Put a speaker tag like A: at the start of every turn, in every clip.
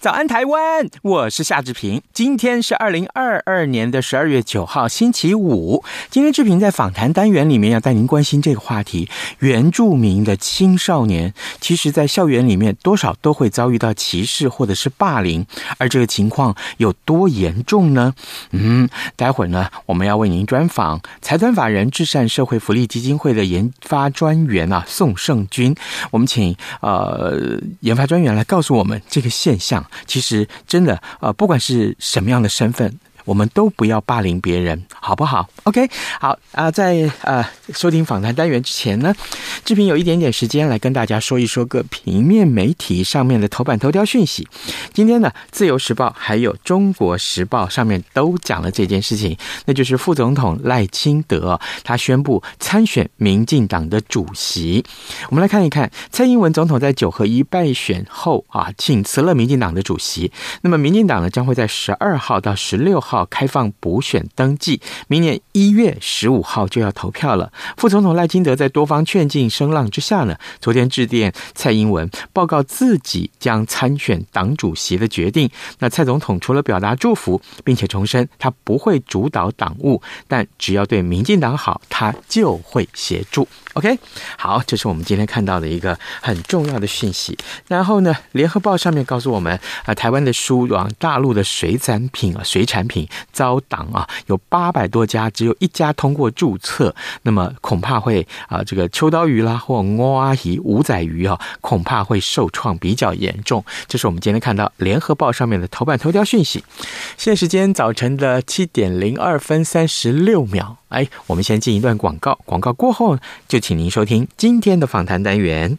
A: 早安，台湾！我是夏志平。今天是二零二二年的十二月九号，星期五。今天志平在访谈单元里面要带您关心这个话题：原住民的青少年，其实，在校园里面多少都会遭遇到歧视或者是霸凌，而这个情况有多严重呢？嗯，待会儿呢，我们要为您专访财团法人至善社会福利基金会的研发专员啊，宋胜军。我们请呃研发专员来告诉我们这个现象。其实，真的，呃，不管是什么样的身份。我们都不要霸凌别人，好不好？OK，好啊、在呃收听访谈单元之前呢，志平有一点点时间来跟大家说一说个平面媒体上面的头版头条讯息。今天呢，《自由时报》还有《中国时报》上面都讲了这件事情，那就是副总统赖清德他宣布参选民进党的主席。我们来看一看，蔡英文总统在九合一败选后啊，请辞了民进党的主席。那么，民进党呢将会在十二号到十六号。开放补选登记，明年一月十五号就要投票了。副总统赖清德在多方劝进声浪之下呢，昨天致电蔡英文，报告自己将参选党主席的决定。那蔡总统除了表达祝福，并且重申他不会主导党务，但只要对民进党好，他就会协助。OK，好，这是我们今天看到的一个很重要的讯息。然后呢，联合报上面告诉我们啊，台湾的输往大陆的水产品啊，水产品遭挡啊，有八百多家，只有一家通过注册。那么恐怕会啊，这个秋刀鱼啦，或乌阿姨、五仔鱼啊，恐怕会受创比较严重。这是我们今天看到联合报上面的头版头条讯息。现时间早晨的七点零二分三十六秒。哎，我们先进一段广告，广告过后就请您收听今天的访谈单元。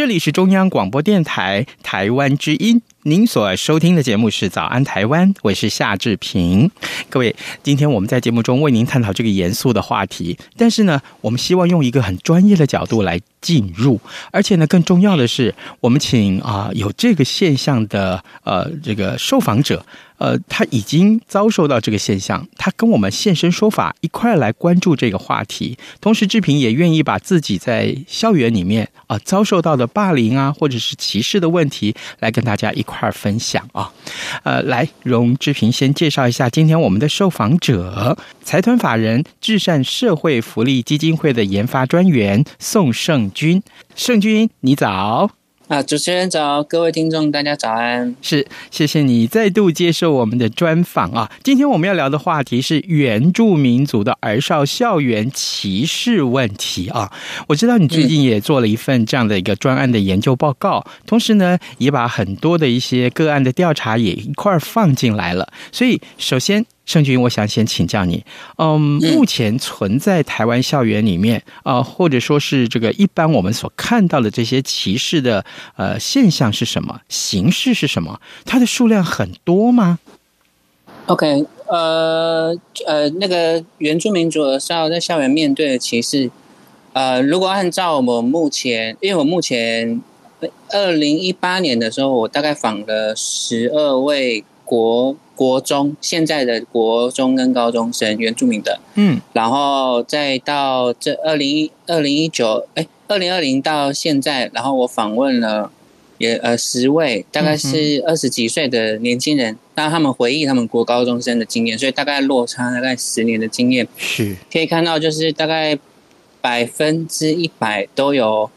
A: 这里是中央广播电台台湾之音，您所收听的节目是《早安台湾》，我是夏志平。各位，今天我们在节目中为您探讨这个严肃的话题，但是呢，我们希望用一个很专业的角度来进入，而且呢，更重要的是，我们请啊、有这个现象的呃这个受访者。呃，他已经遭受到这个现象，他跟我们现身说法，一块来关注这个话题。同时，志平也愿意把自己在校园里面啊、遭受到的霸凌啊，或者是歧视的问题，来跟大家一块分享啊。呃，来，容志平先介绍一下今天我们的受访者，财团法人至善社会福利基金会的研发专员宋胜军。胜军，你早。
B: 啊，主持人早，各位听众大家早安。
A: 是，谢谢你再度接受我们的专访啊。今天我们要聊的话题是原住民族的儿少校园歧视问题啊。我知道你最近也做了一份这样的一个专案的研究报告，嗯、同时呢，也把很多的一些个案的调查也一块儿放进来了。所以，首先。圣君，我想先请教你，嗯，目前存在台湾校园里面啊、呃，或者说是这个一般我们所看到的这些歧视的呃现象是什么？形式是什么？它的数量很多吗
B: ？OK，呃呃，那个原住民族儿少在校园面对的歧视，呃，如果按照我们目前，因为我目前二零一八年的时候，我大概访了十二位国。国中现在的国中跟高中生原住民的，嗯，然后再到这二零一二零一九，哎，二零二零到现在，然后我访问了也呃十位，大概是二十几岁的年轻人，让、嗯、他们回忆他们国高中生的经验，所以大概落差大概十年的经验，是可以看到就是大概百分之一百都有。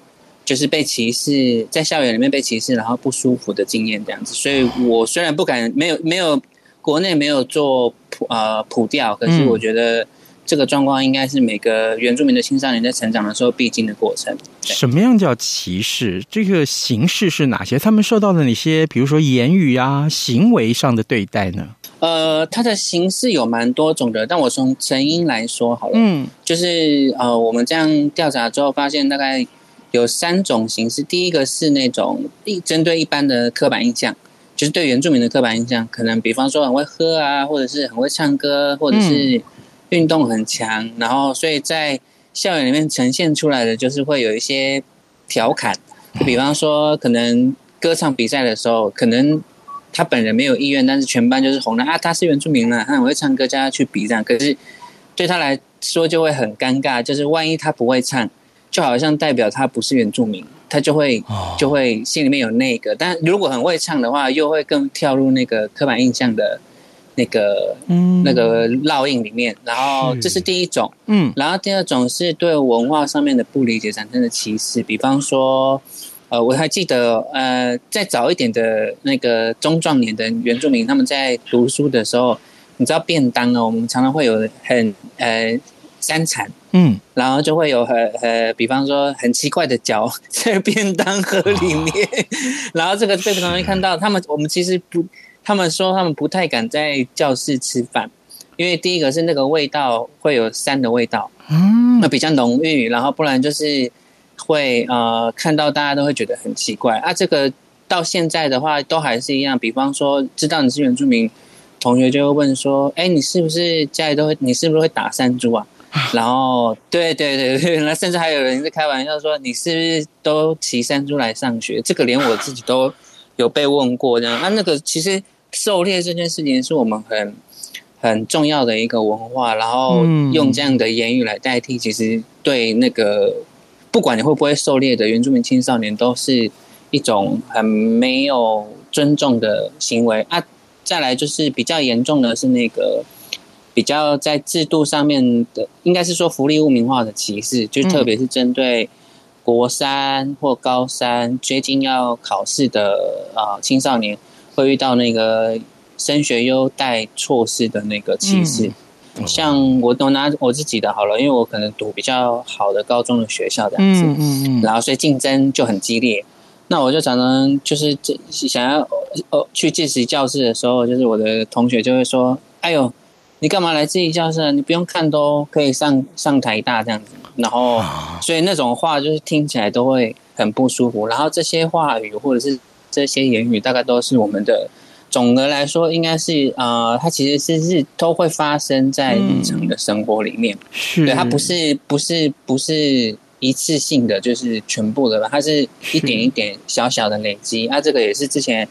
B: 就是被歧视，在校园里面被歧视，然后不舒服的经验这样子。所以我虽然不敢，没有没有国内没有做普呃普调，可是我觉得这个状况应该是每个原住民的青少年在成长的时候必经的过程。
A: 什么样叫歧视？这个形式是哪些？他们受到的哪些，比如说言语啊、行为上的对待呢？
B: 呃，它的形式有蛮多种的，但我从成因来说好了，嗯，就是呃，我们这样调查之后发现大概。有三种形式，第一个是那种一针对一般的刻板印象，就是对原住民的刻板印象，可能比方说很会喝啊，或者是很会唱歌，或者是运动很强，然后所以在校园里面呈现出来的就是会有一些调侃，就比方说可能歌唱比赛的时候，可能他本人没有意愿，但是全班就是红了啊，他是原住民了，他很会唱歌，叫他去比这样，可是对他来说就会很尴尬，就是万一他不会唱。就好像代表他不是原住民，他就会就会心里面有那个，但如果很会唱的话，又会更跳入那个刻板印象的那个嗯。那个烙印里面。然后这是第一种，嗯，然后第二种是对文化上面的不理解产生的歧视，比方说，呃，我还记得，呃，再早一点的那个中壮年的原住民，他们在读书的时候，你知道便当哦，我们常常会有很呃三产。嗯，然后就会有很呃，比方说很奇怪的脚 在便当盒里面，哦、然后这个被同学看到，他们我们其实不，他们说他们不太敢在教室吃饭，因为第一个是那个味道会有膻的味道，嗯，那比较浓郁，然后不然就是会呃看到大家都会觉得很奇怪啊。这个到现在的话都还是一样，比方说知道你是原住民，同学就会问说，哎，你是不是家里都会，你是不是会打山猪啊？然后，对对对对，那甚至还有人在开玩笑说：“你是不是都骑山猪来上学？”这个连我自己都有被问过这样。那、啊、那个其实狩猎这件事情是我们很很重要的一个文化，然后用这样的言语来代替，其实对那个不管你会不会狩猎的原住民青少年，都是一种很没有尊重的行为啊。再来就是比较严重的是那个。比较在制度上面的，应该是说福利污名化的歧视，就特别是针对国三或高三接近要考试的啊、呃、青少年，会遇到那个升学优待措施的那个歧视。嗯、像我都拿我自己的好了，因为我可能读比较好的高中的学校这样子，嗯嗯嗯，然后所以竞争就很激烈。那我就常常就是这想要哦去见习教室的时候，就是我的同学就会说：“哎呦。”你干嘛来自己教室？你不用看都可以上上台大这样子，然后所以那种话就是听起来都会很不舒服。然后这些话语或者是这些言语，大概都是我们的总的来说，应该是呃，它其实是是都会发生在日常的生活里面。是，对，它不是不是不是一次性的，就是全部的吧？它是一点一点小小的累积。啊，这个也是之前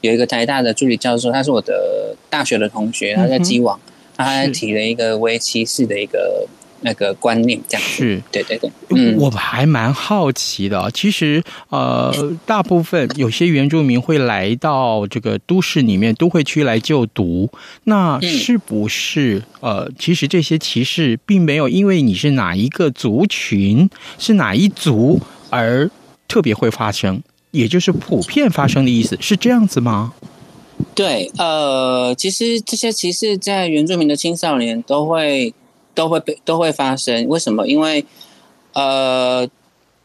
B: 有一个台大的助理教授，他是我的大学的同学，他在基网。他还提了一个微歧视的一个那个观念，这样是，对对对，嗯，
A: 我还蛮好奇的。其实，呃，大部分有些原住民会来到这个都市里面，都会区来就读。那是不是呃，其实这些歧视并没有因为你是哪一个族群，是哪一族而特别会发生？也就是普遍发生的意思，是这样子吗？
B: 对，呃，其实这些歧视在原住民的青少年都会都会被都会发生。为什么？因为呃，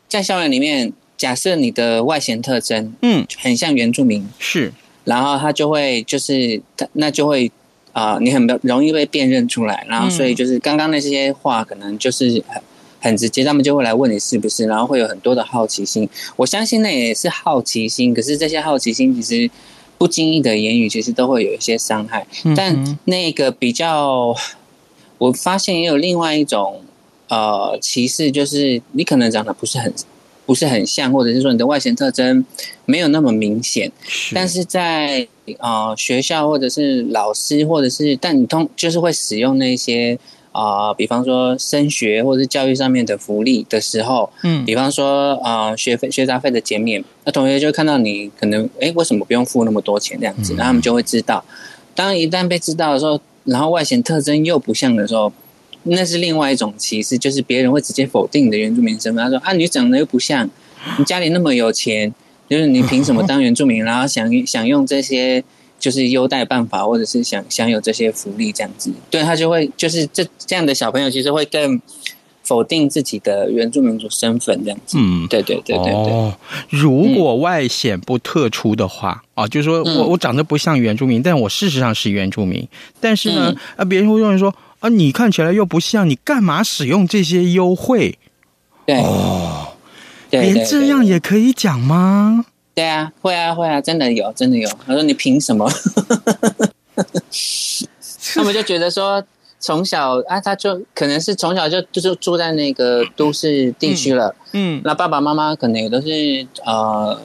B: 在校园里面，假设你的外显特征嗯很像原住民
A: 是，
B: 然后他就会就是他那就会啊、呃，你很容易被辨认出来，然后所以就是刚刚那些话可能就是很很直接，他们就会来问你是不是，然后会有很多的好奇心。我相信那也是好奇心，可是这些好奇心其实。不经意的言语其实都会有一些伤害，但那个比较，我发现也有另外一种呃歧视，就是你可能长得不是很不是很像，或者是说你的外显特征没有那么明显，但是在呃学校或者是老师或者是，但你通就是会使用那些。啊、呃，比方说升学或者是教育上面的福利的时候，嗯，比方说啊、呃、学费学杂费的减免，那同学就看到你可能哎为什么不用付那么多钱这样子，然后他们就会知道。当一旦被知道的时候，然后外显特征又不像的时候，那是另外一种歧视，就是别人会直接否定你的原住民身份。他说啊，你长得又不像，你家里那么有钱，就是你凭什么当原住民？然后想享用这些。就是优待办法，或者是享享有这些福利这样子，对他就会就是这这样的小朋友，其实会更否定自己的原住民族身份这样子。嗯，对对对对对。
A: 哦，如果外显不特殊的话，啊、嗯，就是说我我长得不像原住民，但我事实上是原住民。但是呢，嗯、啊，别人会认为说啊，你看起来又不像，你干嘛使用这些优惠？
B: 对
A: 哦，连这样也可以讲吗？
B: 对啊，会啊，会啊，真的有，真的有。他说：“你凭什么？” 他们就觉得说，从小啊，他就可能是从小就就是住在那个都市地区了。嗯，嗯，那爸爸妈妈可能也都是呃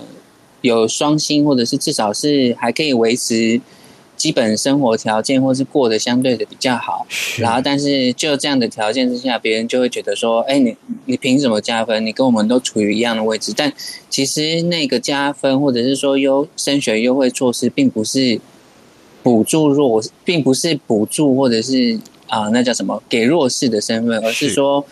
B: 有双薪，或者是至少是还可以维持。基本生活条件，或是过得相对的比较好，然后但是就这样的条件之下，别人就会觉得说，哎，你你凭什么加分？你跟我们都处于一样的位置。但其实那个加分，或者是说优升学优惠措施，并不是补助弱，并不是补助，或者是啊、呃，那叫什么给弱势的身份，而是说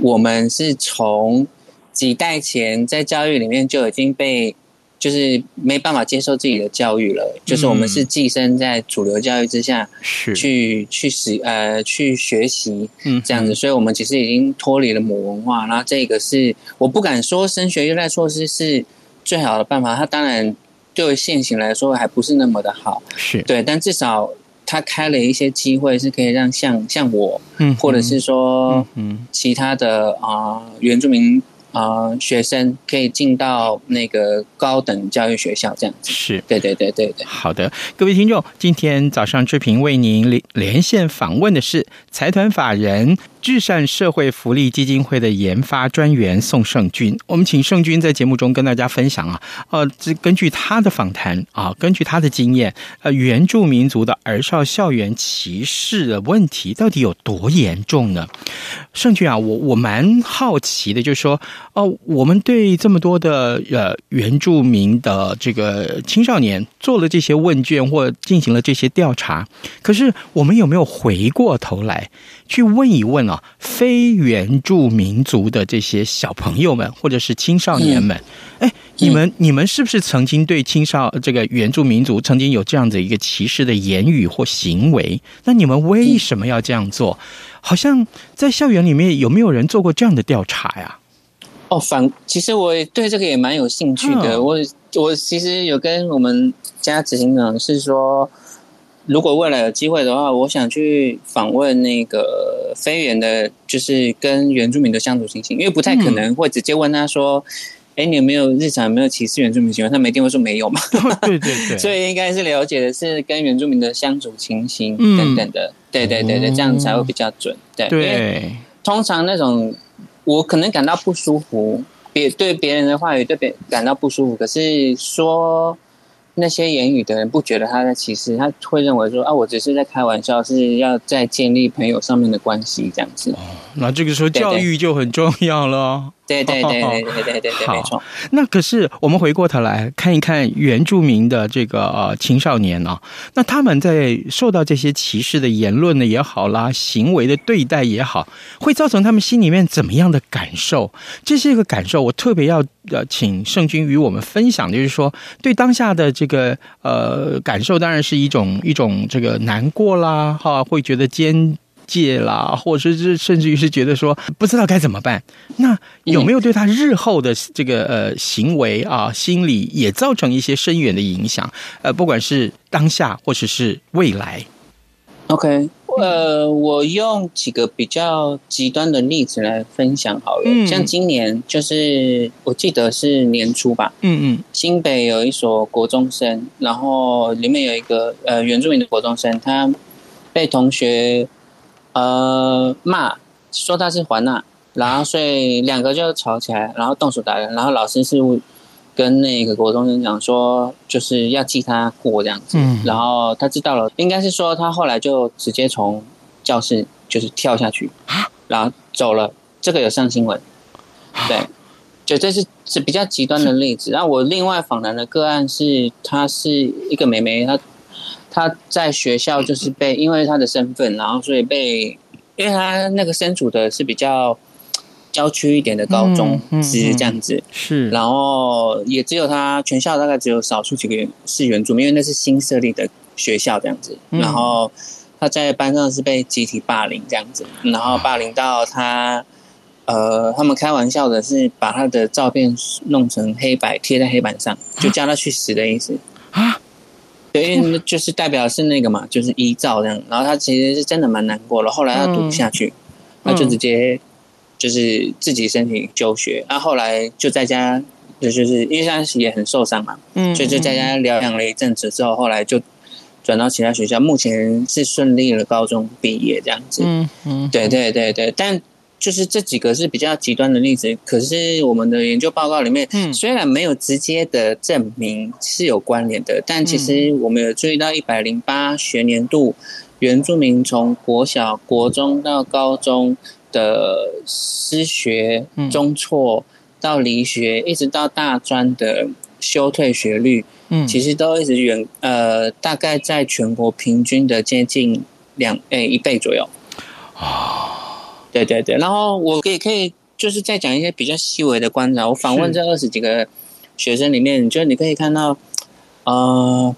B: 我们是从几代前在教育里面就已经被。就是没办法接受自己的教育了，就是我们是寄生在主流教育之下，是、嗯、去去使呃去学习，嗯，这样子，所以我们其实已经脱离了母文化。然后这个是我不敢说升学优待措施是最好的办法，它当然对现行来说还不是那么的好，是。对，但至少它开了一些机会，是可以让像像我，嗯，或者是说嗯其他的啊、呃、原住民。啊、呃，学生可以进到那个高等教育学校，这样子是对对对对对。
A: 好的，各位听众，今天早上志平为您连连线访问的是财团法人至善社会福利基金会的研发专员宋胜军，我们请胜军在节目中跟大家分享啊，呃，这根据他的访谈啊，根据他的经验，呃，原住民族的儿少校园歧视的问题到底有多严重呢？胜军啊，我我蛮好奇的，就是说，哦、我们对这么多的呃原住民的这个青少年做了这些问卷或进行了这些调查，可是我们有没有回过头来去问一问啊？非原住民族的这些小朋友们，或者是青少年们，哎、嗯，你们你们是不是曾经对青少这个原住民族曾经有这样的一个歧视的言语或行为？那你们为什么要这样做？好像在校园里面有没有人做过这样的调查呀？
B: 哦，反其实我对这个也蛮有兴趣的。哦、我我其实有跟我们家执行长是说。如果未来有机会的话，我想去访问那个飞原的，就是跟原住民的相处情形，因为不太可能会直接问他说：“哎、嗯，你有没有日常有没有歧视原住民行为？”他没一定会说没有嘛。
A: 对对对，
B: 所以应该是了解的是跟原住民的相处情形等等的。嗯、对对对对，这样才会比较准。对，对，因为通常那种我可能感到不舒服，别对别人的话语对别感到不舒服，可是说。那些言语的人不觉得他在歧视，他会认为说啊，我只是在开玩笑，是要在建立朋友上面的关系这样子。哦，
A: 那这个时候教育就很重要了。
B: 对对对对对对对，没错。
A: 那可是我们回过头来看一看原住民的这个呃青少年呢、啊，那他们在受到这些歧视的言论呢也好啦，行为的对待也好，会造成他们心里面怎么样的感受？这是一个感受，我特别要呃请圣君与我们分享，就是说对当下的这个呃感受，当然是一种一种这个难过啦，哈，会觉得艰。戒啦，或者是甚至于是觉得说不知道该怎么办，那有没有对他日后的这个呃行为啊、心理也造成一些深远的影响？呃，不管是当下或者是未来。
B: OK，呃，我用几个比较极端的例子来分享好了。嗯，像今年就是我记得是年初吧。嗯嗯，新北有一所国中生，然后里面有一个呃原住民的国中生，他被同学。呃，骂说他是环娜，然后所以两个就吵起来，然后动手打人，然后老师是跟那个国中生讲说，就是要记他过这样子，嗯，然后他知道了，应该是说他后来就直接从教室就是跳下去，然后走了，这个有上新闻，对，就这是是比较极端的例子。然后我另外访谈的个案是，他是一个妹妹，她。他在学校就是被，因为他的身份，然后所以被，因为他那个身处的是比较郊区一点的高中，是这样子，是，然后也只有他全校大概只有少数几个人是原住民，因为那是新设立的学校这样子，然后他在班上是被集体霸凌这样子，然后霸凌到他，呃，他们开玩笑的是把他的照片弄成黑白贴在黑板上，就叫他去死的意思。啊。对，因为 就是代表是那个嘛，就是依照这样。然后他其实是真的蛮难过的。后来他读不下去，他就直接就是自己申请休学。然后后来就在家，就就是因为他也很受伤嘛，嗯，所以就在家疗养了一阵子之后，后来就转到其他学校。目前是顺利了高中毕业这样子。嗯嗯，对对对对，但。就是这几个是比较极端的例子，可是我们的研究报告里面，嗯，虽然没有直接的证明是有关联的，但其实我们有注意到一百零八学年度原住民从国小、国中到高中的失学、中辍到离学，一直到大专的休退学率，嗯，其实都一直远呃，大概在全国平均的接近两诶一倍左右啊。对对对，然后我也可以就是再讲一些比较细微的观察。我访问这二十几个学生里面，就你可以看到，呃，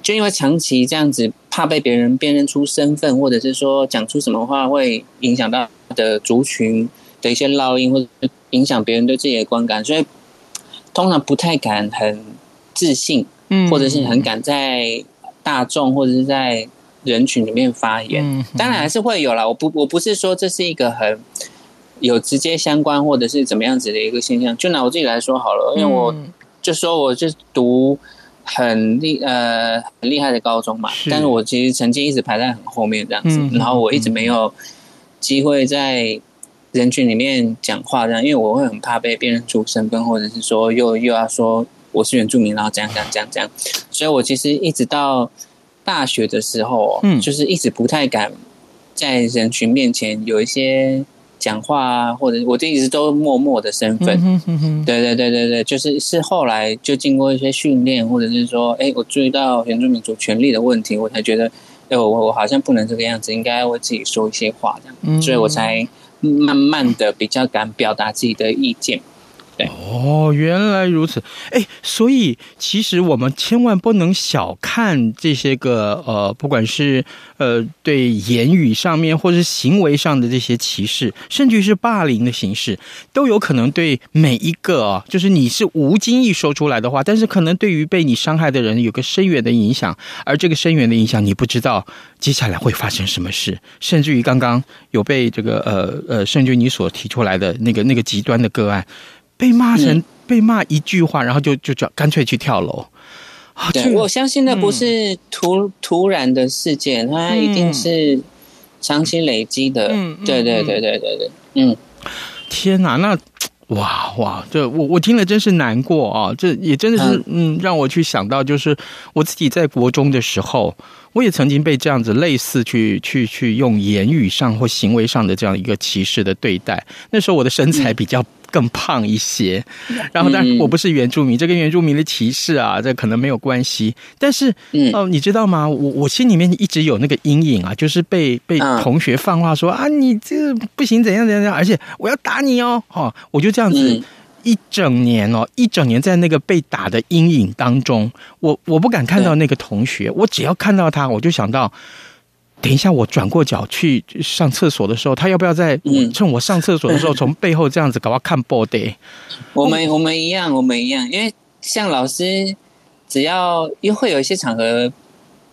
B: 就因为长期这样子，怕被别人辨认出身份，或者是说讲出什么话会影响到的族群的一些烙印，或者影响别人对自己的观感，所以通常不太敢很自信，嗯，或者是很敢在大众或者是在。人群里面发言，嗯、当然还是会有啦。我不，我不是说这是一个很有直接相关或者是怎么样子的一个现象。就拿我自己来说好了，因为我就说我就读很厉呃很厉害的高中嘛，是但是我其实成绩一直排在很后面这样子，嗯、然后我一直没有机会在人群里面讲话这样，因为我会很怕被辨认出身份，或者是说又又要说我是原住民，然后这样这样这样这样，所以我其实一直到。大学的时候，嗯，就是一直不太敢在人群面前有一些讲话啊，或者我就一直都默默的身份，嗯哼嗯哼，对对对对对，就是是后来就经过一些训练，或者是说，哎，我注意到原住民族权利的问题，我才觉得，哎，我我好像不能这个样子，应该为自己说一些话这样，嗯，所以我才慢慢的比较敢表达自己的意见。
A: 哦，原来如此，哎，所以其实我们千万不能小看这些个呃，不管是呃对言语上面或是行为上的这些歧视，甚至于是霸凌的形式，都有可能对每一个啊，就是你是无经意说出来的话，但是可能对于被你伤害的人有个深远的影响，而这个深远的影响你不知道接下来会发生什么事，甚至于刚刚有被这个呃呃，甚至于你所提出来的那个那个极端的个案。被骂成、嗯、被骂一句话，然后就就叫干脆去跳楼。
B: 对，我相信那不是突、嗯、突然的事件，它一定是长期累积的。嗯，对对对对对对。嗯，
A: 天哪，那哇哇，这我我听了真是难过啊！这也真的是嗯，让我去想到，就是我自己在国中的时候。我也曾经被这样子类似去去去用言语上或行为上的这样一个歧视的对待。那时候我的身材比较更胖一些，然后但我不是原住民，这跟原住民的歧视啊，这可能没有关系。但是哦，你知道吗？我我心里面一直有那个阴影啊，就是被被同学放话说啊，你这不行，怎样怎样，而且我要打你哦，哈，我就这样子。一整年哦，一整年在那个被打的阴影当中，我我不敢看到那个同学，我只要看到他，我就想到，等一下我转过脚去上厕所的时候，他要不要在趁我上厕所的时候从背后这样子搞我看 body？
B: 我们我们一样，我们一样，因为像老师，只要又会有一些场合，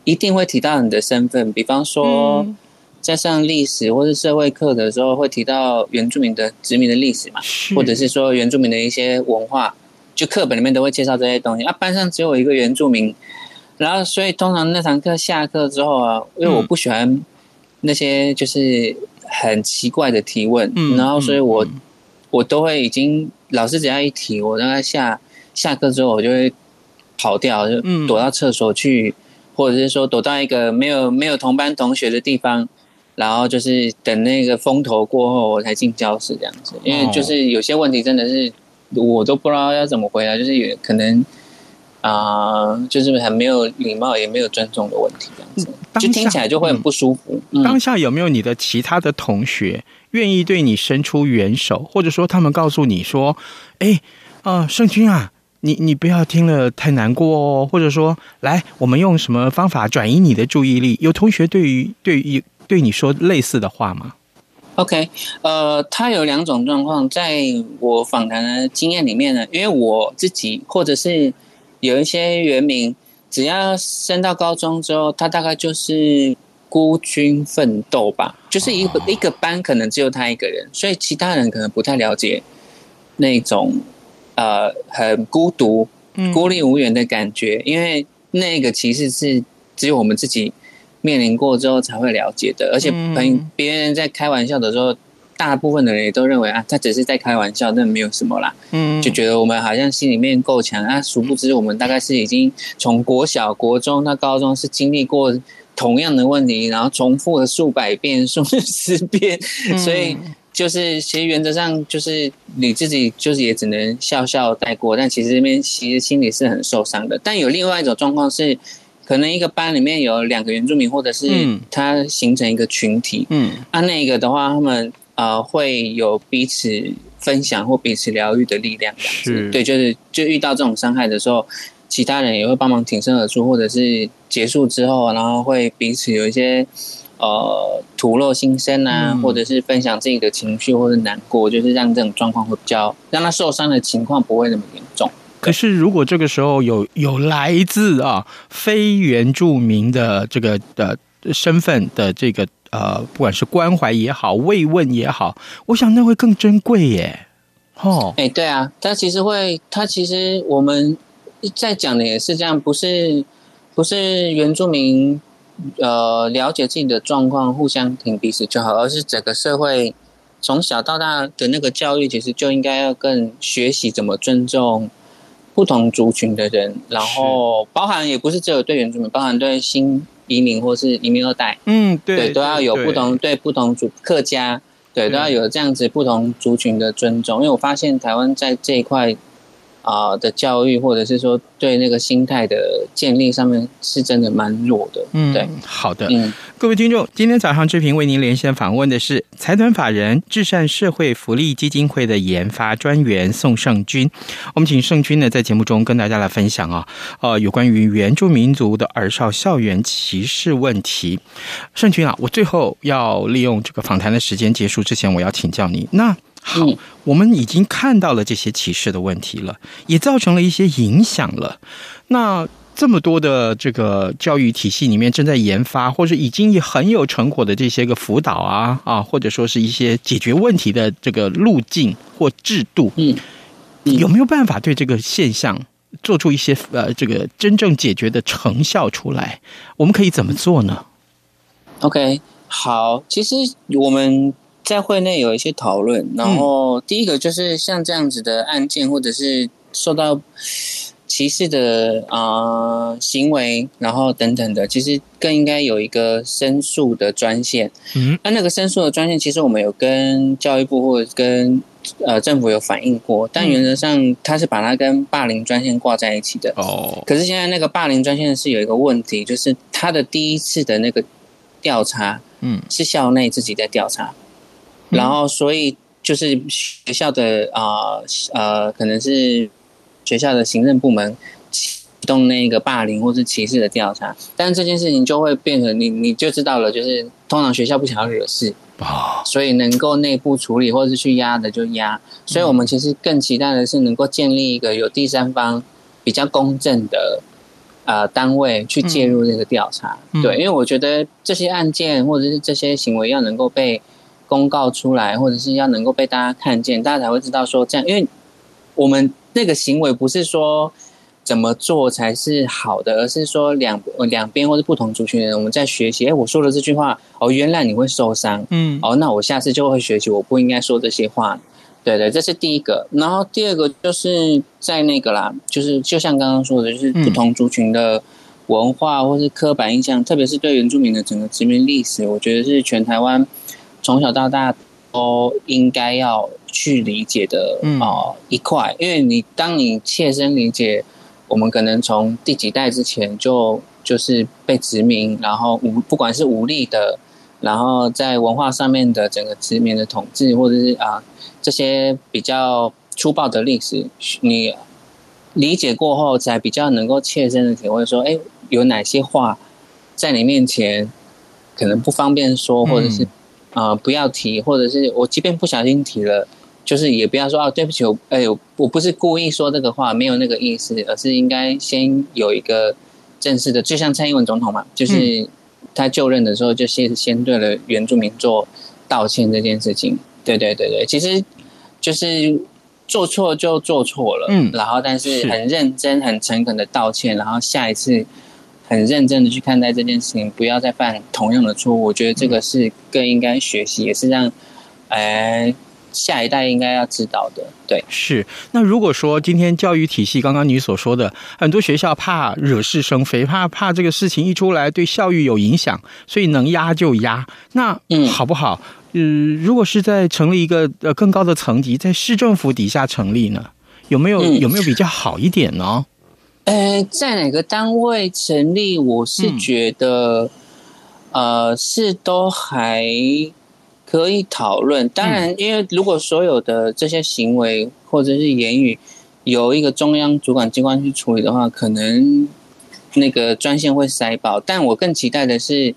B: 一定会提到你的身份，比方说。嗯在上历史或是社会课的时候，会提到原住民的殖民的历史嘛，或者是说原住民的一些文化，就课本里面都会介绍这些东西。啊，班上只有一个原住民，然后所以通常那堂课下课之后啊，因为我不喜欢那些就是很奇怪的提问，嗯、然后所以我、嗯、我都会已经老师只要一提，我大概下下课之后我就会跑掉，就躲到厕所去，嗯、或者是说躲到一个没有没有同班同学的地方。然后就是等那个风头过后，我才进教室这样子。因为就是有些问题真的是我都不知道要怎么回答，就是也可能啊、呃，就是很没有礼貌，也没有尊重的问题这样子，就听起来就会很不舒服。
A: 嗯嗯、当下有没有你的其他的同学愿意对你伸出援手，或者说他们告诉你说：“哎，啊、呃，圣君啊，你你不要听了太难过哦。”或者说：“来，我们用什么方法转移你的注意力？”有同学对于对于。对你说类似的话吗
B: ？OK，呃，他有两种状况，在我访谈的经验里面呢，因为我自己或者是有一些原民，只要升到高中之后，他大概就是孤军奋斗吧，就是一个、哦、一个班可能只有他一个人，所以其他人可能不太了解那种呃很孤独、孤立无援的感觉，嗯、因为那个其实是只有我们自己。面临过之后才会了解的，而且朋别人在开玩笑的时候，大部分的人也都认为啊，他只是在开玩笑，那没有什么啦。嗯，就觉得我们好像心里面够强啊，殊不知我们大概是已经从国小、国中到高中是经历过同样的问题，然后重复了数百遍、数十遍，所以就是其实原则上就是你自己就是也只能笑笑带过，但其实这边其实心里是很受伤的。但有另外一种状况是。可能一个班里面有两个原住民，或者是他形成一个群体。嗯，啊，那个的话，他们呃会有彼此分享或彼此疗愈的力量。是，对，就是就遇到这种伤害的时候，其他人也会帮忙挺身而出，或者是结束之后，然后会彼此有一些呃吐露心声啊，嗯、或者是分享自己的情绪或者难过，就是让这种状况会比较让他受伤的情况不会那么严重。
A: 可是，如果这个时候有有来自啊非原住民的这个的身份的这个呃，不管是关怀也好，慰问也好，我想那会更珍贵耶。哦，
B: 哎，对啊，他其实会，他其实我们在讲的也是这样，不是不是原住民呃了解自己的状况，互相挺彼此就好，而是整个社会从小到大的那个教育，其实就应该要更学习怎么尊重。不同族群的人，然后包含也不是只有对原住民，包含对新移民或是移民二代，嗯，对，对，都要有不同对，对不同族客家，对，都要有这样子不同族群的尊重。因为我发现台湾在这一块。啊的教育，或者是说对那个心态的建立上面，是真的蛮弱的。嗯，对，
A: 好的，嗯，各位听众，今天早上志平为您连线访问的是财团法人至善社会福利基金会的研发专员宋胜军。我们请胜军呢在节目中跟大家来分享啊，呃，有关于原住民族的儿少校园歧视问题。胜军啊，我最后要利用这个访谈的时间结束之前，我要请教你那。好，我们已经看到了这些歧视的问题了，也造成了一些影响了。那这么多的这个教育体系里面正在研发，或者已经也很有成果的这些个辅导啊啊，或者说是一些解决问题的这个路径或制度，嗯，有没有办法对这个现象做出一些呃这个真正解决的成效出来？我们可以怎么做呢
B: ？OK，好，其实我们。在会内有一些讨论，然后第一个就是像这样子的案件，或者是受到歧视的啊、呃、行为，然后等等的，其实更应该有一个申诉的专线。嗯，那那个申诉的专线，其实我们有跟教育部或者跟呃政府有反映过，但原则上他是把它跟霸凌专线挂在一起的。哦，可是现在那个霸凌专线是有一个问题，就是他的第一次的那个调查，嗯，是校内自己在调查，嗯、然后所以就是学校的啊呃，呃可能是。学校的行政部门启动那个霸凌或是歧视的调查，但这件事情就会变成你你就知道了，就是通常学校不想要惹事啊，所以能够内部处理或者是去压的就压。所以我们其实更期待的是能够建立一个有第三方比较公正的呃单位去介入这个调查。对，因为我觉得这些案件或者是这些行为要能够被公告出来，或者是要能够被大家看见，大家才会知道说这样，因为我们。那个行为不是说怎么做才是好的，而是说两两边或者不同族群的人，我们在学习。哎，我说了这句话，哦，原来你会受伤，嗯，哦，那我下次就会学习，我不应该说这些话。对对，这是第一个。然后第二个就是在那个啦，就是就像刚刚说的，就是不同族群的文化或是刻板印象，嗯、特别是对原住民的整个殖民历史，我觉得是全台湾从小到大都应该要。去理解的啊一块，因为你当你切身理解，我们可能从第几代之前就就是被殖民，然后无不管是武力的，然后在文化上面的整个殖民的统治，或者是啊这些比较粗暴的历史，你理解过后，才比较能够切身的体会说，哎，有哪些话在你面前可能不方便说，或者是啊不要提，或者是我即便不小心提了。就是也不要说哦，对不起，我哎，我不是故意说这个话，没有那个意思，而是应该先有一个正式的，就像蔡英文总统嘛，就是他就任的时候就先先对了原住民做道歉这件事情。对对对对，其实就是做错就做错了，嗯，然后但是很认真、很诚恳的道歉，然后下一次很认真的去看待这件事情，不要再犯同样的错误。我觉得这个是更应该学习，也是让哎。下一代应该要知道的，对，
A: 是。那如果说今天教育体系，刚刚你所说的，很多学校怕惹是生非，怕怕这个事情一出来对校誉有影响，所以能压就压。那嗯，好不好？嗯、呃，如果是在成立一个呃更高的层级，在市政府底下成立呢，有没有、嗯、有没有比较好一点呢？
B: 呃，在哪个单位成立，我是觉得，嗯、呃，是都还。可以讨论，当然，因为如果所有的这些行为或者是言语由一个中央主管机关去处理的话，可能那个专线会塞爆。但我更期待的是，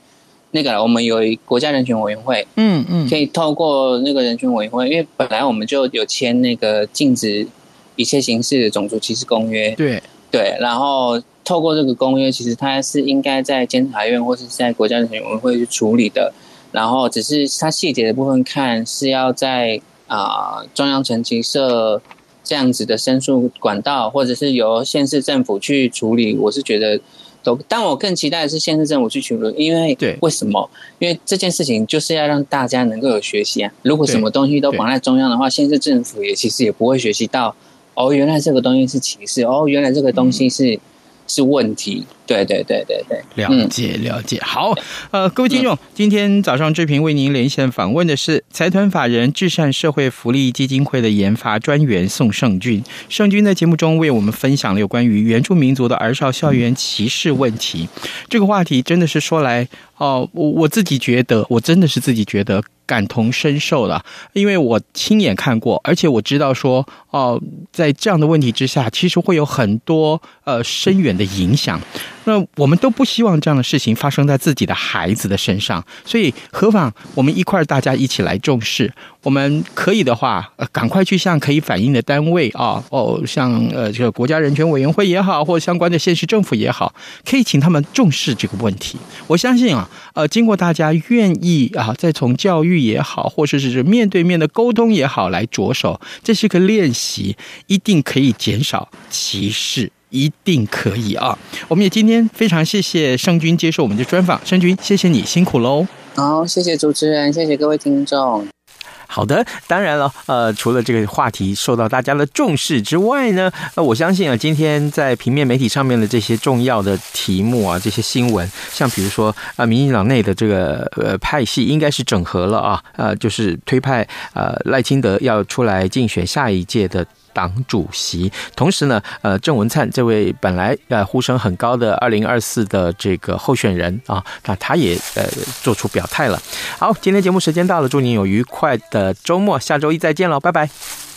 B: 那个我们有一国家人权委员会，嗯嗯，可以透过那个人权委员会，因为本来我们就有签那个禁止一切形式的种族歧视公约，
A: 对
B: 对，然后透过这个公约，其实它是应该在监察院或是在国家人权委员会去处理的。然后只是它细节的部分看是要在啊、呃、中央层级设这样子的申诉管道，或者是由县市政府去处理。我是觉得都，但我更期待的是县市政府去处理，因为对，为什么？因为这件事情就是要让大家能够有学习啊。如果什么东西都绑在中央的话，县市政府也其实也不会学习到哦，原来这个东西是歧视，哦，原来这个东西是。嗯是问题，对对对对对，
A: 了解了解。好，呃，各位听众，今天早上志平为您连线访问的是财团法人至善社会福利基金会的研发专员宋圣君。圣君在节目中为我们分享了有关于原住民族的儿少校园歧视问题，这个话题真的是说来哦，我我自己觉得，我真的是自己觉得。感同身受了，因为我亲眼看过，而且我知道说，哦，在这样的问题之下，其实会有很多呃深远的影响。那我们都不希望这样的事情发生在自己的孩子的身上，所以何妨我们一块儿大家一起来重视。我们可以的话，呃，赶快去向可以反映的单位啊，哦，像呃这个国家人权委员会也好，或相关的县市政府也好，可以请他们重视这个问题。我相信啊，呃，经过大家愿意啊，再从教育也好，或者是面对面的沟通也好来着手，这是个练习，一定可以减少歧视。一定可以啊！我们也今天非常谢谢圣君接受我们的专访，圣君谢谢你辛苦喽。
B: 好，谢谢主持人，谢谢各位听众。
A: 好的，当然了，呃，除了这个话题受到大家的重视之外呢，呃，我相信啊，今天在平面媒体上面的这些重要的题目啊，这些新闻，像比如说啊，民进党内的这个呃派系应该是整合了啊，呃，就是推派呃赖清德要出来竞选下一届的。党主席，同时呢，呃，郑文灿这位本来呃呼声很高的二零二四的这个候选人啊，那他也呃做出表态了。好，今天节目时间到了，祝您有愉快的周末，下周一再见喽，拜拜。